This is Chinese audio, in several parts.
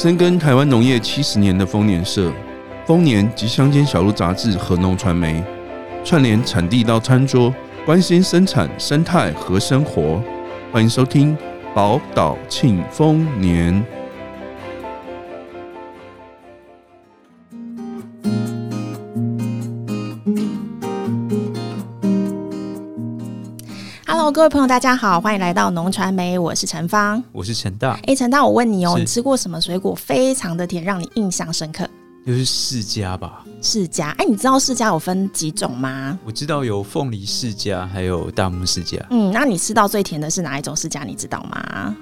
深耕台湾农业七十年的丰年社、丰年及乡间小路杂志和农传媒，串联产地到餐桌，关心生产生态和生活。欢迎收听宝岛庆丰年。各位朋友，大家好，欢迎来到农传媒，我是陈芳，我是陈大。哎，陈大，我问你哦，你吃过什么水果非常的甜，让你印象深刻？就是释迦吧。释迦，哎，你知道释迦有分几种吗？我知道有凤梨释迦，还有大木释迦。嗯，那你吃到最甜的是哪一种释迦？你知道吗？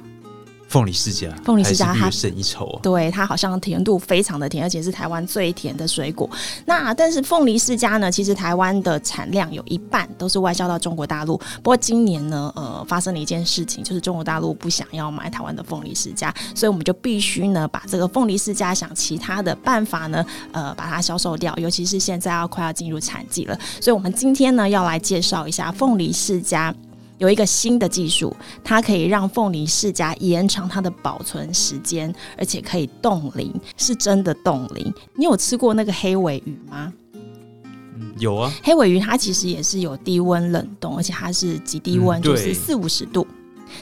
凤梨世家，凤梨世家它胜一筹啊！对，它好像甜度非常的甜，而且是台湾最甜的水果。那但是凤梨世家呢，其实台湾的产量有一半都是外销到中国大陆。不过今年呢，呃，发生了一件事情，就是中国大陆不想要买台湾的凤梨世家，所以我们就必须呢把这个凤梨世家想其他的办法呢，呃，把它销售掉。尤其是现在要快要进入产季了，所以我们今天呢要来介绍一下凤梨释迦。有一个新的技术，它可以让凤梨世家延长它的保存时间，而且可以冻龄，是真的冻龄。你有吃过那个黑尾鱼吗？嗯，有啊。黑尾鱼它其实也是有低温冷冻，而且它是极低温，嗯，就是四五十度。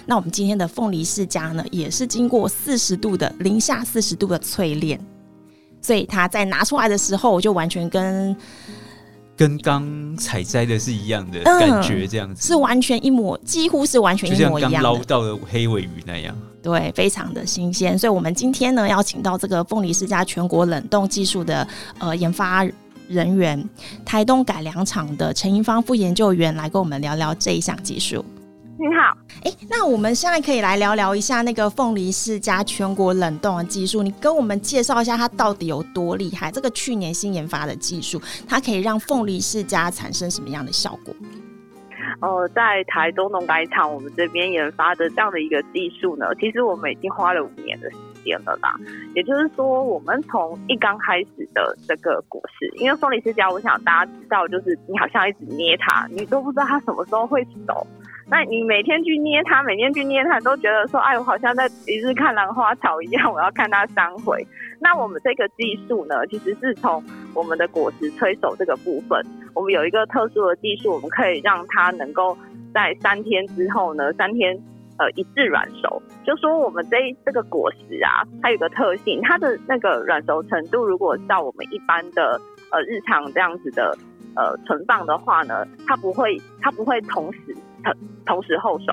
那我们今天的凤梨世家呢，也是经过四十度的零下四十度的淬炼，所以它在拿出来的时候就完全跟。跟刚采摘的是一样的感觉，这样子、嗯、是完全一模，几乎是完全一模一样，刚捞到的黑尾鱼那样。对，非常的新鲜。所以，我们今天呢，邀请到这个凤梨世家全国冷冻技术的呃研发人员，台东改良厂的陈英芳副研究员来跟我们聊聊这一项技术。你好，哎，那我们现在可以来聊聊一下那个凤梨世家全国冷冻的技术，你跟我们介绍一下它到底有多厉害？这个去年新研发的技术，它可以让凤梨世家产生什么样的效果？呃，在台东农改场，我们这边研发的这样的一个技术呢，其实我们已经花了五年的时间了啦。也就是说，我们从一刚开始的这个果实，因为凤梨世家，我想大家知道，就是你好像一直捏它，你都不知道它什么时候会熟。那你每天去捏它，每天去捏它，都觉得说，哎，我好像在一日看兰花草一样，我要看它三回。那我们这个技术呢，其实是从我们的果实催熟这个部分，我们有一个特殊的技术，我们可以让它能够在三天之后呢，三天呃一致软熟。就说我们这这个果实啊，它有个特性，它的那个软熟程度，如果照我们一般的呃日常这样子的呃存放的话呢，它不会它不会同时。同时后熟，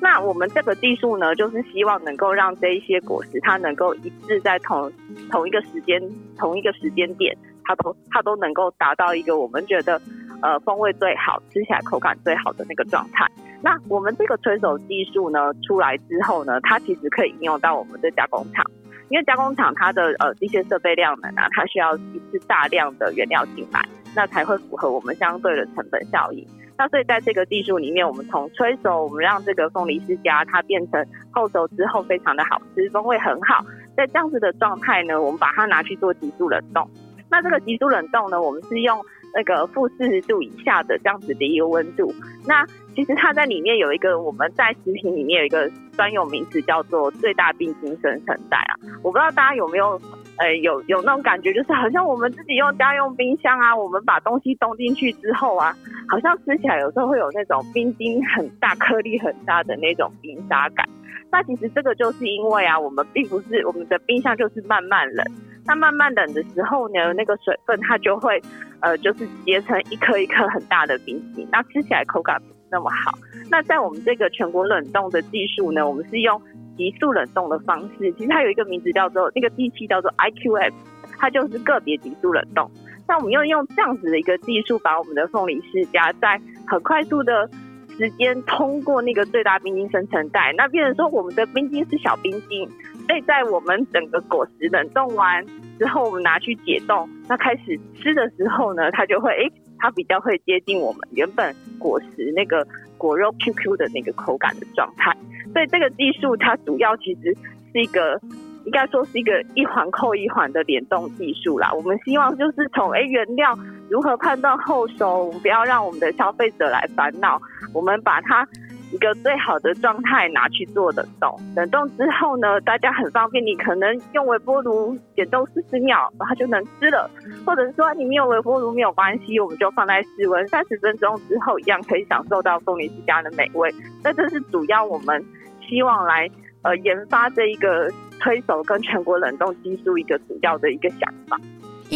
那我们这个技术呢，就是希望能够让这一些果实，它能够一致在同同一个时间、同一个时间点，它都它都能够达到一个我们觉得呃风味最好、吃起来口感最好的那个状态。那我们这个催熟技术呢出来之后呢，它其实可以应用到我们的加工厂，因为加工厂它的呃这些设备量能啊，它需要一次大量的原料进来，那才会符合我们相对的成本效益。那所以在这个技术里面，我们从吹熟，我们让这个凤梨释迦它变成后熟之后非常的好吃，风味很好。在这样子的状态呢，我们把它拿去做急速冷冻。那这个急速冷冻呢，我们是用那个负四十度以下的这样子的一个温度。那其实它在里面有一个我们在食品里面有一个专有名词叫做最大冰晶生成带啊。我不知道大家有没有。呃，有有那种感觉，就是好像我们自己用家用冰箱啊，我们把东西冻进去之后啊，好像吃起来有时候会有那种冰晶很大、颗粒很大的那种冰沙感。那其实这个就是因为啊，我们并不是我们的冰箱就是慢慢冷，那慢慢冷的时候呢，那个水分它就会呃，就是结成一颗一颗很大的冰晶，那吃起来口感不那么好。那在我们这个全国冷冻的技术呢，我们是用。急速冷冻的方式，其实它有一个名字叫做那个机器叫做 IQF，它就是个别急速冷冻。那我们又用这样子的一个技术，把我们的凤梨释迦在很快速的时间通过那个最大冰晶生成带，那变成说我们的冰晶是小冰晶，所以在我们整个果实冷冻完之后，我们拿去解冻，那开始吃的时候呢，它就会诶，它比较会接近我们原本果实那个果肉 QQ 的那个口感的状态。所以这个技术它主要其实是一个，应该说是一个一环扣一环的联动技术啦。我们希望就是从哎原料如何判断后熟，我们不要让我们的消费者来烦恼，我们把它一个最好的状态拿去做冷冻。冷冻之后呢，大家很方便，你可能用微波炉解冻四十秒，然后就能吃了。或者说你没有微波炉没有关系，我们就放在室温三十分钟之后，一样可以享受到凤梨世家的美味。那这是主要我们希望来呃研发这一个推手跟全国冷冻技术一个主要的一个想法。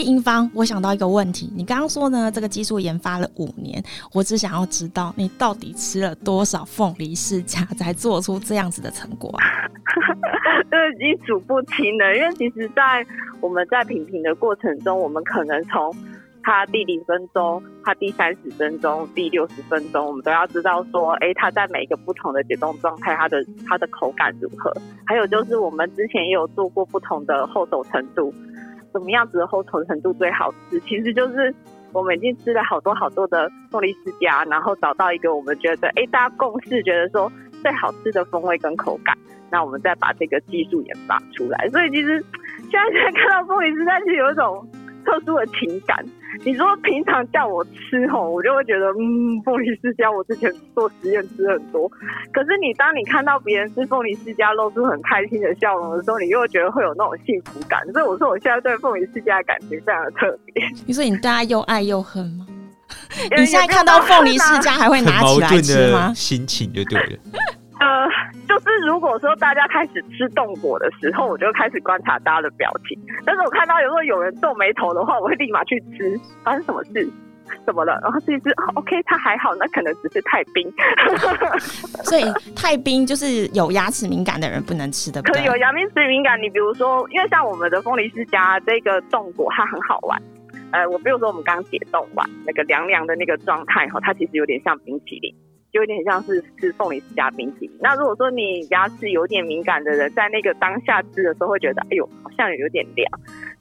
英方，我想到一个问题，你刚刚说呢，这个技术研发了五年，我只想要知道你到底吃了多少凤梨世家才做出这样子的成果啊？这已经数不清了，因为其实，在我们在品评的过程中，我们可能从它第零分钟、它第三十分钟、第六十分钟，我们都要知道说，哎，它在每一个不同的解冻状态，它的它的口感如何？还有就是，我们之前也有做过不同的后手程度。什么样子的厚重程度最好吃？其实就是我们已经吃了好多好多的凤梨世家，然后找到一个我们觉得哎，大家共识觉得说最好吃的风味跟口感，那我们再把这个技术研发出来。所以其实现在在看到凤梨世家是有一种。特殊的情感，你说平常叫我吃吼，我就会觉得嗯，凤梨世家我之前做实验吃很多。可是你当你看到别人吃凤梨世家露出很开心的笑容的时候，你又会觉得会有那种幸福感。所以我说我现在对凤梨世家的感情非常的特别。你说你对他又爱又恨吗？你现在看到凤梨世家还会拿起来吃吗？心情就对了。呃，就是如果说大家开始吃冻果的时候，我就开始观察大家的表情。但是我看到有时候有人皱眉头的话，我会立马去吃。发生什么事？怎么了？然后自己吃，OK，它还好，那可能只是太冰。所以太冰就是有牙齿敏感的人不能吃的。可以有牙齿敏感，你比如说，因为像我们的凤梨世家这个冻果，它很好玩。呃，我比如说我们刚解冻完那个凉凉的那个状态哈，它其实有点像冰淇淋。有点像是吃凤梨世家冰淇淋。那如果说你牙齿有点敏感的人，在那个当下吃的时候会觉得，哎呦，好像有点凉。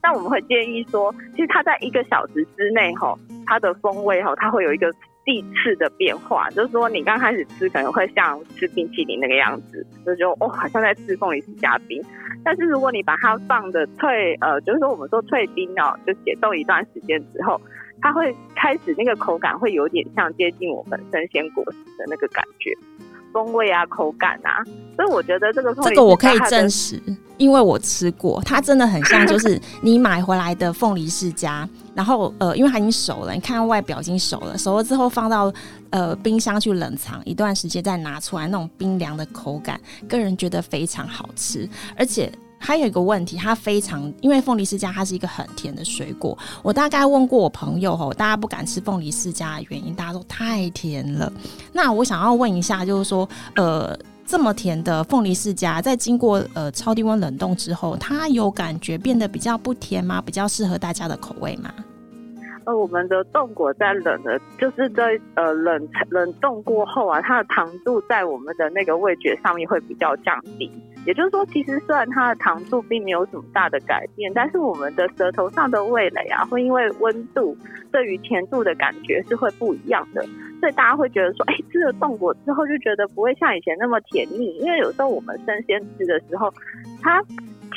那我们会建议说，其实它在一个小时之内，哈，它的风味，哈，它会有一个递次的变化。就是说，你刚开始吃可能会像吃冰淇淋那个样子，就就哦，好像在吃凤梨世家冰。但是如果你把它放的退，呃，就是说我们说退冰哦，就解冻一段时间之后。它会开始那个口感会有点像接近我们生鲜果实的那个感觉，风味啊、口感啊，所以我觉得这个这个我可以证实，因为我吃过，它真的很像就是 你买回来的凤梨世家，然后呃，因为它已经熟了，你看外表已经熟了，熟了之后放到呃冰箱去冷藏一段时间再拿出来，那种冰凉的口感，个人觉得非常好吃，而且。还有一个问题，它非常，因为凤梨世家它是一个很甜的水果。我大概问过我朋友吼，大家不敢吃凤梨世家的原因，大家都太甜了。那我想要问一下，就是说，呃，这么甜的凤梨世家，在经过呃超低温冷冻之后，它有感觉变得比较不甜吗？比较适合大家的口味吗？呃，我们的冻果在冷的，就是在呃冷冷冻过后啊，它的糖度在我们的那个味觉上面会比较降低。也就是说，其实虽然它的糖度并没有什么大的改变，但是我们的舌头上的味蕾啊，会因为温度对于甜度的感觉是会不一样的，所以大家会觉得说，哎，吃了冻果之后就觉得不会像以前那么甜腻，因为有时候我们生鲜吃的时候，它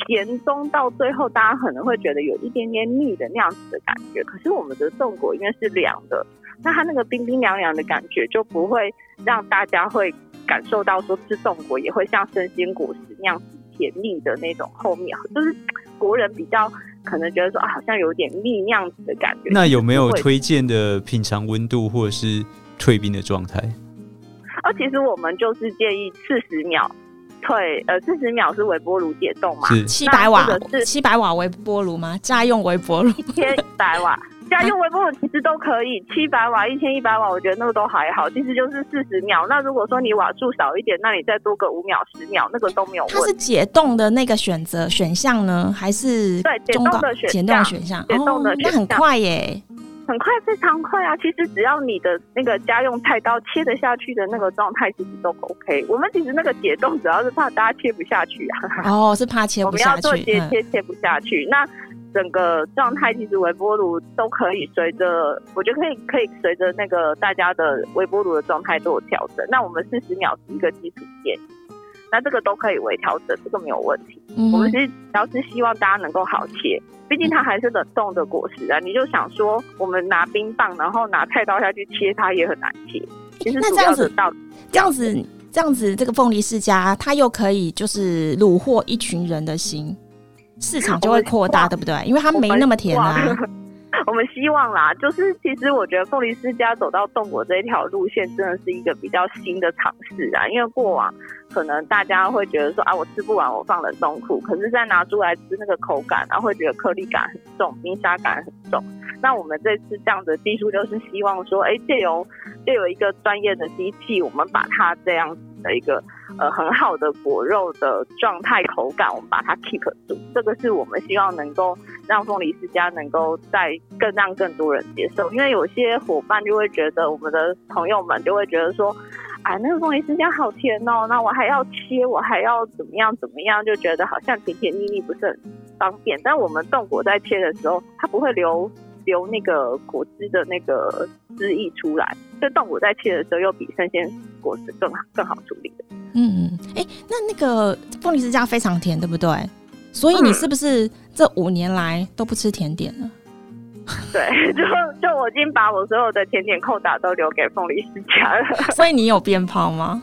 甜中到最后，大家可能会觉得有一点点腻的那样子的感觉。可是我们的冻果因为是凉的，那它那个冰冰凉凉的感觉就不会让大家会。感受到说吃冻果也会像生鲜果实那样子甜蜜的那种后面，就是国人比较可能觉得说啊，好像有点腻那样子的感觉。那有没有推荐的品尝温度或者是退冰的状态？哦，其实我们就是建议四十秒退，呃，四十秒是微波炉解冻嘛？是七百瓦，是七百瓦微波炉吗？家用微波炉，一千一百瓦。家用微波炉其实都可以，七百瓦、一千一百瓦，我觉得那个都还好，其实就是四十秒。那如果说你瓦数少一点，那你再多个五秒、十秒，那个都没有问题。它是解冻的那个选择选项呢，还是对解冻的选项？解冻选项，解冻的那很快耶，很快，非常快啊！其实只要你的那个家用菜刀切得下去的那个状态，其实都 OK。我们其实那个解冻主要是怕大家切不下去啊。哦，是怕切不下去。我们要做切切切不下去，嗯、那。整个状态其实微波炉都可以随着，我觉得可以可以随着那个大家的微波炉的状态都有调整。那我们四十秒是一个基础建议，那这个都可以微调整，这个没有问题。嗯、我们其实主要是希望大家能够好切，毕竟它还是冷冻的果实啊。你就想说，我们拿冰棒，然后拿菜刀下去切它也很难切。其实主要是到这样子，这样子这样子，这个凤梨世家它又可以就是虏获一群人的心，市场就会扩大，对不对？因为它没那么甜啊。我们希望啦，就是其实我觉得凤梨世家走到冻果这一条路线，真的是一个比较新的尝试啊。因为过往可能大家会觉得说啊，我吃不完，我放冷冻库，可是再拿出来吃，那个口感啊，会觉得颗粒感很重，冰沙感很重。那我们这次这样的技术，就是希望说，哎，借由借由一个专业的机器，我们把它这样子的一个呃很好的果肉的状态口感，我们把它 keep 住。这个是我们希望能够让凤梨世家能够再更让更多人接受。因为有些伙伴就会觉得，我们的朋友们就会觉得说，哎，那个凤梨世家好甜哦，那我还要切，我还要怎么样怎么样，就觉得好像甜甜腻腻不是很方便。但我们冻果在切的时候，它不会留。留那个果汁的那个汁溢出来，这动物在切的时候又比生鲜果实更好更好处理的。嗯，哎、欸，那那个凤梨世家非常甜，对不对？所以你是不是这五年来都不吃甜点了？嗯、对，就就我已经把我所有的甜点扣打都留给凤梨世家了。所以你有变胖吗？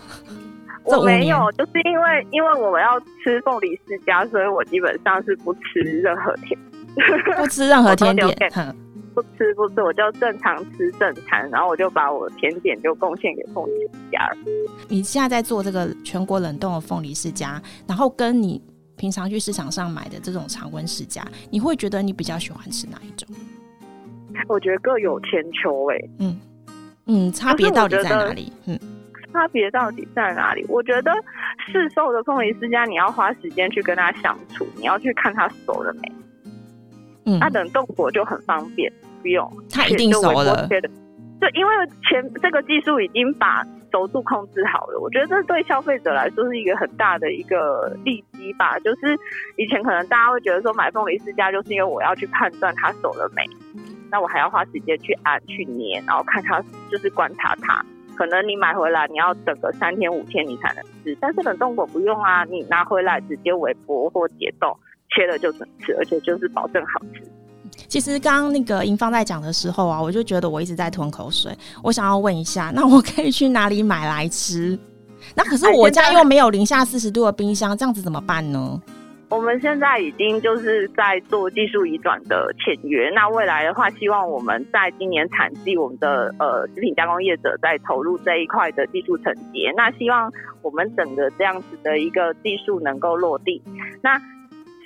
我没有，就是因为因为我们要吃凤梨世家，所以我基本上是不吃任何甜，不吃任何 甜点。不吃不吃，我就正常吃正餐，然后我就把我甜点就贡献给凤梨世家了。你现在在做这个全国冷冻的凤梨世家，然后跟你平常去市场上买的这种常温世家，你会觉得你比较喜欢吃哪一种？我觉得各有千秋哎、欸。嗯嗯，差别到底在哪里？嗯，差别到底在哪里？我觉得市售的凤梨世家，你要花时间去跟它相处，你要去看它熟了没。嗯，它冷冻果就很方便。不用，它一定熟了。对，因为前这个技术已经把熟度控制好了，我觉得这对消费者来说是一个很大的一个利基吧。就是以前可能大家会觉得说买凤梨世家，就是因为我要去判断它熟了没，那我还要花时间去按去捏，然后看它就是观察它。可能你买回来你要等个三天五天你才能吃，但是冷冻果不用啊，你拿回来直接微波或解冻切了就能吃，而且就是保证好吃。其实刚刚那个银芳在讲的时候啊，我就觉得我一直在吞口水。我想要问一下，那我可以去哪里买来吃？那可是我家又没有零下四十度的冰箱，这样子怎么办呢？我们现在已经就是在做技术移转的签约。那未来的话，希望我们在今年产季，我们的呃食品加工业者在投入这一块的技术承接。那希望我们整个这样子的一个技术能够落地。那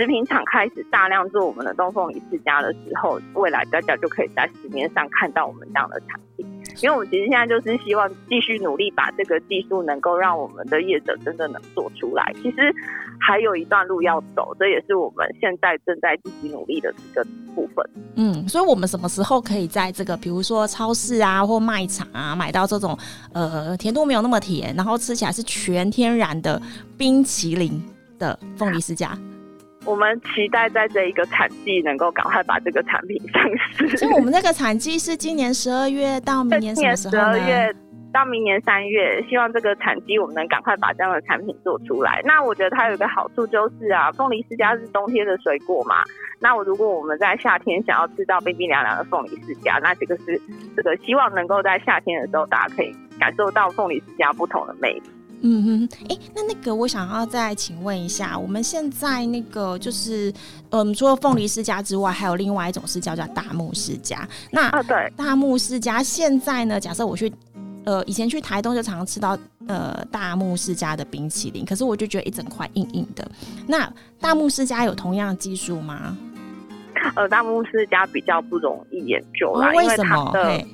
食品厂开始大量做我们的东凤梨世家的时候，未来大家就可以在市面上看到我们这样的产品。因为我们其实现在就是希望继续努力，把这个技术能够让我们的业者真的能做出来。其实还有一段路要走，这也是我们现在正在积极努力的一个部分。嗯，所以我们什么时候可以在这个比如说超市啊或卖场啊买到这种呃甜度没有那么甜，然后吃起来是全天然的冰淇淋的凤梨世家？我们期待在这一个产季能够赶快把这个产品上市。所以我们那个产季是今年十二月到明年什么时候呢？到明年三月，希望这个产季我们能赶快把这样的产品做出来。那我觉得它有一个好处就是啊，凤梨世家是冬天的水果嘛。那我如果我们在夏天想要吃到冰冰凉凉的凤梨世家，那这个是这个希望能够在夏天的时候大家可以感受到凤梨世家不同的魅力。嗯哼，哎、欸，那那个我想要再请问一下，我们现在那个就是，嗯，除了凤梨世家之外，还有另外一种是叫叫大木世家。那啊，对，大木世家现在呢，假设我去，呃，以前去台东就常常吃到呃大木世家的冰淇淋，可是我就觉得一整块硬硬的。那大木世家有同样的技术吗？呃，大木世家比较不容易研究啦，哦、为什么？它的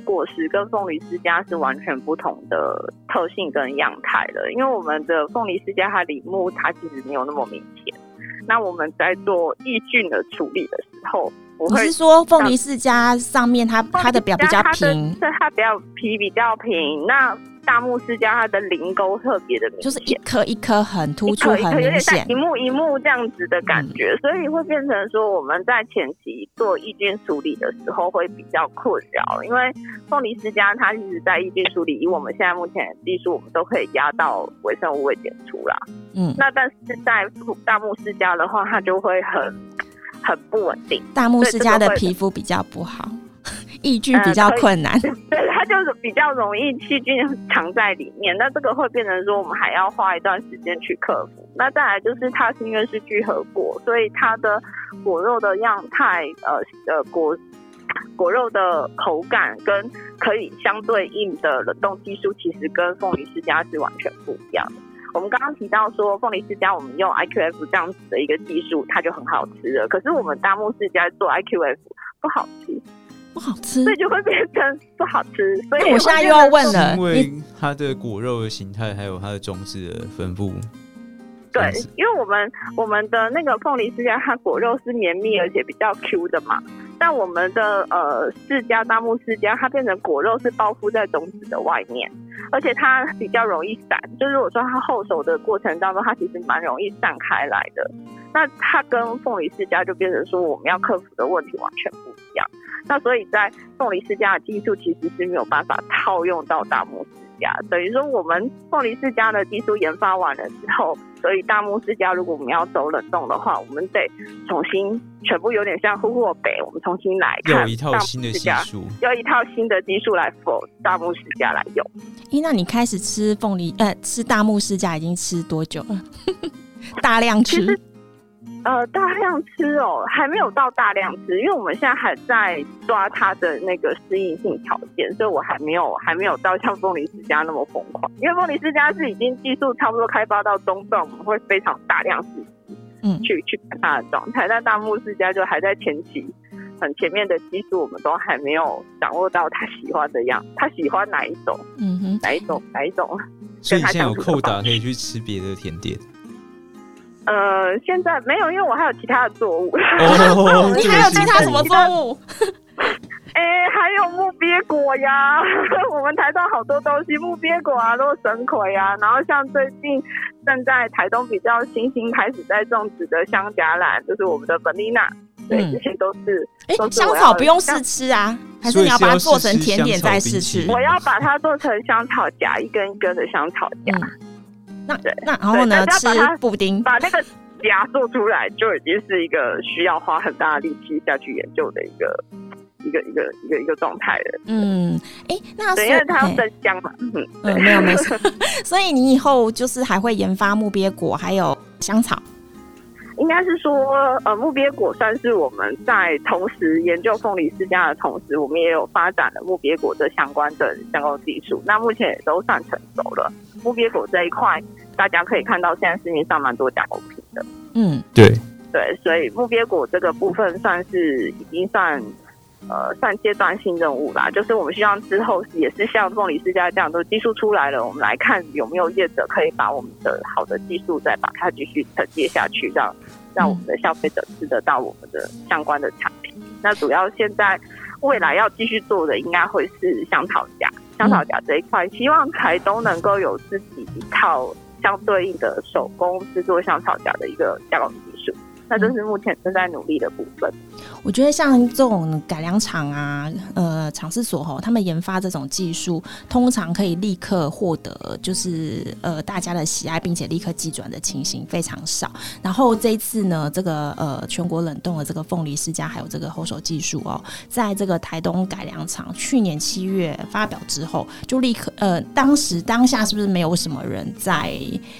果实跟凤梨世家是完全不同的特性跟样态的，因为我们的凤梨世家它里木它其实没有那么明显。那我们在做抑菌的处理的时候，我会你是说凤梨世家上面它它的表比较平，是它比较皮比较平，那。大木世家它的棱沟特别的明显，就是一颗一颗很突出，很明显，一目一目这样子的感觉，嗯，所以会变成说我们在前期做抑菌处理的时候会比较困扰，因为凤梨世家它一直在抑菌处理，以我们现在目前的技术，我们都可以压到微生物未检出啦。嗯，那但是在大木世家的话，它就会很很不稳定。大木世家的皮肤比较不好。抑菌比较困难。呃、对，它就是比较容易细菌藏在里面。那这个会变成说，我们还要花一段时间去克服。那再来就是它是因为是聚合果，所以它的果肉的样态，呃呃果果肉的口感跟可以相对应的冷冻技术，其实跟凤梨世家是完全不一样的。我们刚刚提到说，凤梨世家我们用 IQF 这样子的一个技术，它就很好吃了。可是我们大木世家做 IQF 不好吃，不好吃，所以就会变成不好吃。所以我现在又要问了，因为它的果肉的形态，还有它的种子的分布。对，因为我们我们的那个凤梨世家，它果肉是绵密而且比较 Q 的嘛。但我们的呃世家大木世家，它变成果肉是包覆在种子的外面，而且它比较容易散。就是如果说它后熟的过程当中，它其实蛮容易散开来的。那它跟凤梨世家就变成说，我们要克服的问题完全不一样。那所以在凤梨世家的技术其实是没有办法套用到大木世家，等于说我们凤梨世家的技术研发完了之后。所以大木世家，如果我们要走冷冻的话，我们得重新全部有点像呼霍北，我们重新来看有一套新的技术，有一套新的技术来 for 大木世家来用。咦，那你开始吃凤梨呃，吃大木世家已经吃多久了？大量吃。呃，大量吃哦，还没有到大量吃，因为我们现在还在抓它的那个适应性条件，所以我还没有还没有到像凤梨世家那么疯狂。因为凤梨世家是已经技术差不多开发到中段，我们会非常大量嗯，去去看它的状态。但大木世家就还在前期，很前面的技术我们都还没有掌握到他喜欢的样，他喜欢哪一种，嗯哼，哪一种哪一种，所以现在有扣打可以去吃别的甜点。呃，现在没有，因为我还有其他的作物。哦、你还有其他什么作物？哎、欸，还有木鳖果呀！我们台东好多东西，木鳖果啊，都是神葵啊。然后像最近正在台东比较新兴开始在种植的香荚兰，就是我们的本丽娜。对，这些都是。哎、欸，香草不用试吃啊，还是你要把它做成甜点再试吃？我要把它做成香草荚，一根一根的香草荚。嗯那对，那然后呢？吃布丁，把那个夹做出来，就已经是一个需要花很大的力气下去研究的一个一个一个一个一个状态了。嗯，哎、欸，那因为它要增香嘛。嗯，嗯，没有没 有。所以你以后就是还会研发木鳖果，还有香草。应该是说，呃，木鳖果算是我们在同时研究凤梨世家的同时，我们也有发展了木鳖果这相关的相关技术。那目前也都算成熟了。木鳖果这一块，大家可以看到，现在市面上蛮多加工品的。嗯，对对，所以木鳖果这个部分算是已经算。呃，算阶段性任务啦，就是我们希望之后也是像凤梨世家这样，都技术出来了，我们来看有没有业者可以把我们的好的技术再把它继续承接下去，让让我们的消费者吃得到我们的相关的产品。那主要现在未来要继续做的，应该会是香草荚，香草荚这一块，希望台东能够有自己一套相对应的手工制作香草荚的一个加工技术。那这是目前正在努力的部分。我觉得像这种改良厂啊，呃，厂试所吼，他们研发这种技术，通常可以立刻获得就是呃大家的喜爱，并且立刻机转的情形非常少。然后这一次呢，这个呃全国冷冻的这个凤梨世家还有这个后手技术哦，在这个台东改良厂去年七月发表之后，就立刻呃当时当下是不是没有什么人在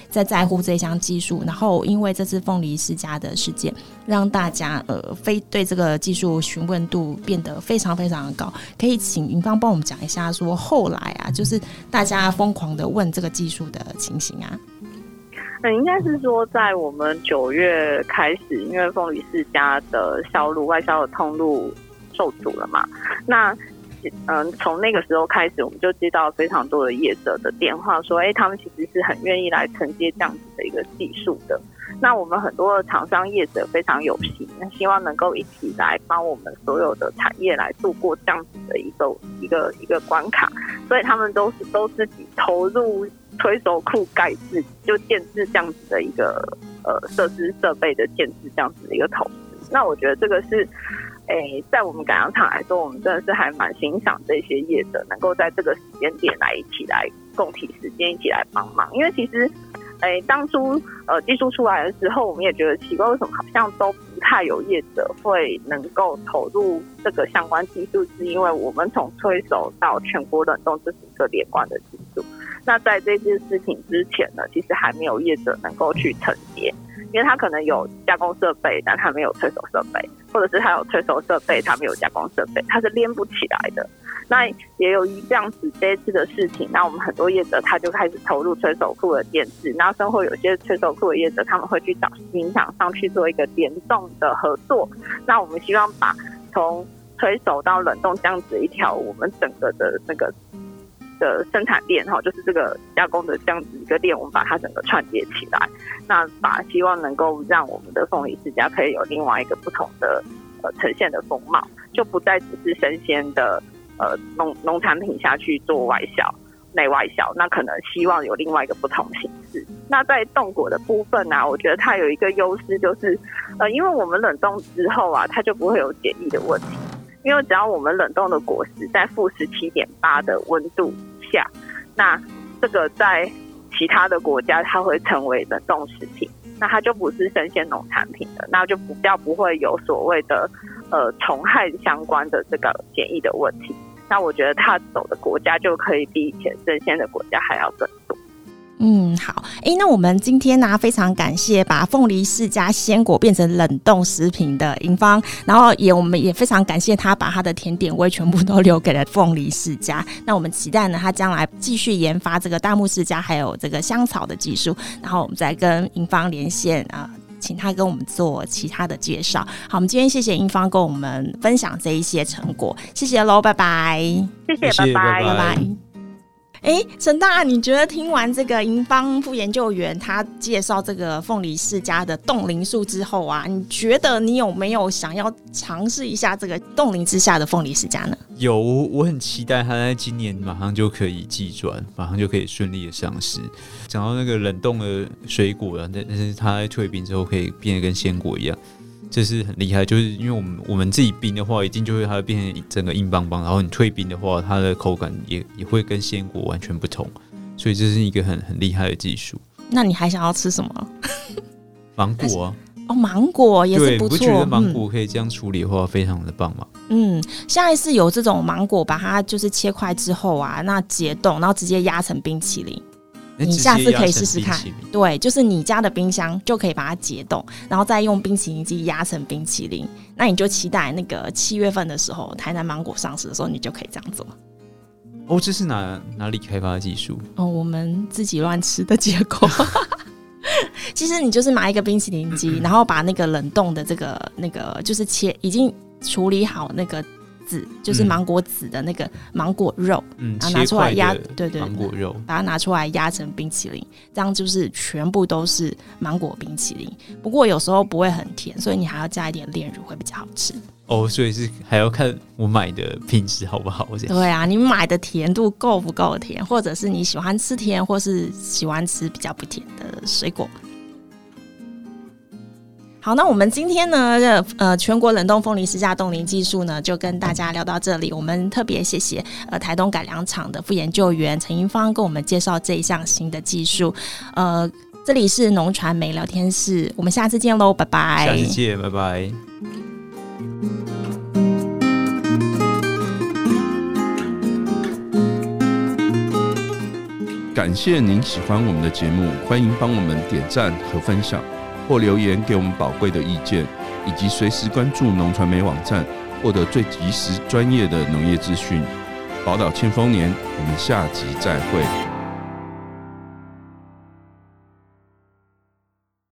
在在乎这项技术？然后因为这次凤梨世家的事件，让大家呃非对这个。技术询问度变得非常非常的高，可以请云芳帮我们讲一下，说后来啊，就是大家疯狂的问这个技术的情形啊。那应该是说，在我们九月开始，因为凤梨世家的销路外销的通路受阻了嘛，那嗯，从那个时候开始，我们就接到非常多的业者的电话，说，哎，他们其实是很愿意来承接这样子的一个技术的。那我们很多的厂商业者非常有心，那希望能够一起来帮我们所有的产业来度过这样子的一个一个一个关卡，所以他们都是都自己投入推手库盖制，就建制这样子的一个呃设施设备的建制这样子的一个投资。那我觉得这个是，诶、在我们改良厂来说，我们真的是还蛮欣赏这些业者能够在这个时间点来一起来共体时间，一起来帮忙，因为其实。诶，当初呃技术出来的时候，我们也觉得奇怪，为什么好像都不太有业者会能够投入这个相关技术，是因为我们从推手到全国冷冻这是一个连贯的技术。那在这件事情之前呢，其实还没有业者能够去承接，因为他可能有加工设备，但他没有催熟设备，或者是他有催熟设备，他没有加工设备，他是连不起来的。那也由于这样子这一次的事情，那我们很多业者他就开始投入催熟库的建置，然后甚后有些催熟库的业者他们会去找新厂商去做一个联动的合作。那我们希望把从催熟到冷冻这样子一条我们整个的那个的生产链哈，就是这个加工的这样子一个链，我们把它整个串接起来，那把希望能够让我们的凤梨世家可以有另外一个不同的呃呈现的风貌，就不再只是生鲜的。呃，农农产品下去做外销、内外销，那可能希望有另外一个不同形式。那在冻果的部分呢、啊，我觉得它有一个优势，就是呃，因为我们冷冻之后啊，它就不会有检疫的问题。因为只要我们冷冻的果实在负十七点八的温度下，那这个在其他的国家它会成为冷冻食品，那它就不是生鲜农产品了，那就比较不会有所谓的呃虫害相关的这个检疫的问题。那我觉得他走的国家就可以比以前生鲜的国家还要更。嗯，好，哎、欸，那我们今天呢、啊，非常感谢把凤梨世家鲜果变成冷冻食品的银芳，然后也我们也非常感谢他把他的甜点味全部都留给了凤梨世家。那我们期待呢，他将来继续研发这个大木世家还有这个香草的技术，然后我们再跟银芳连线啊。请他跟我们做其他的介绍。好，我们今天谢谢英芳跟我们分享这一些成果，谢谢喽，拜拜，谢谢，拜拜，拜拜。哎，陈大，你觉得听完这个银邦副研究员他介绍这个凤梨世家的冻龄术之后啊，你觉得你有没有想要尝试一下这个冻龄之下的凤梨世家呢？有，我很期待他在今年马上就可以寄转，马上就可以顺利的上市。讲到那个冷冻的水果啊，但但是它在退冰之后可以变得跟鲜果一样。这是很厉害，就是因为我们我们自己冰的话，一定就会它会变成整个硬邦邦，然后你退冰的话，它的口感也也会跟鲜果完全不同，所以这是一个很很厉害的技术。那你还想要吃什么？芒果啊？哦，芒果也是不错。我觉得芒果可以这样处理的话，非常的棒嘛。嗯，下一次有这种芒果，把它就是切块之后啊，那解冻，然后直接压成冰淇淋。你下次可以试试看，对，就是你家的冰箱就可以把它解冻，然后再用冰淇淋机压成冰淇淋。那你就期待那个七月份的时候，台南芒果上市的时候，你就可以这样做。哦，这是哪哪里开发的技术？哦，我们自己乱吃的结果。其实你就是买一个冰淇淋机，然后把那个冷冻的这个那个就是切已经处理好那个。籽就是芒果籽的那个芒果肉，嗯，然后拿出来压，对对，芒果肉，把它拿出来压成冰淇淋，这样就是全部都是芒果冰淇淋。不过有时候不会很甜，所以你还要加一点炼乳会比较好吃。哦，所以是还要看我买的品质好不好？对啊，你买的甜度够不够甜，或者是你喜欢吃甜，或是喜欢吃比较不甜的水果。好，那我们今天呢，呃，全国冷冻凤梨世家冻龄技术呢，就跟大家聊到这里。我们特别谢谢呃台东改良场的副研究员陈银芳跟我们介绍这一项新的技术。呃，这里是农传媒聊天室，我们下次见喽，拜拜。下次见，拜拜。感谢您喜欢我们的节目，欢迎帮我们点赞和分享。或留言给我们宝贵的意见，以及随时关注农传媒网站，获得最及时专业的农业资讯。宝岛庆丰年，我们下集再会。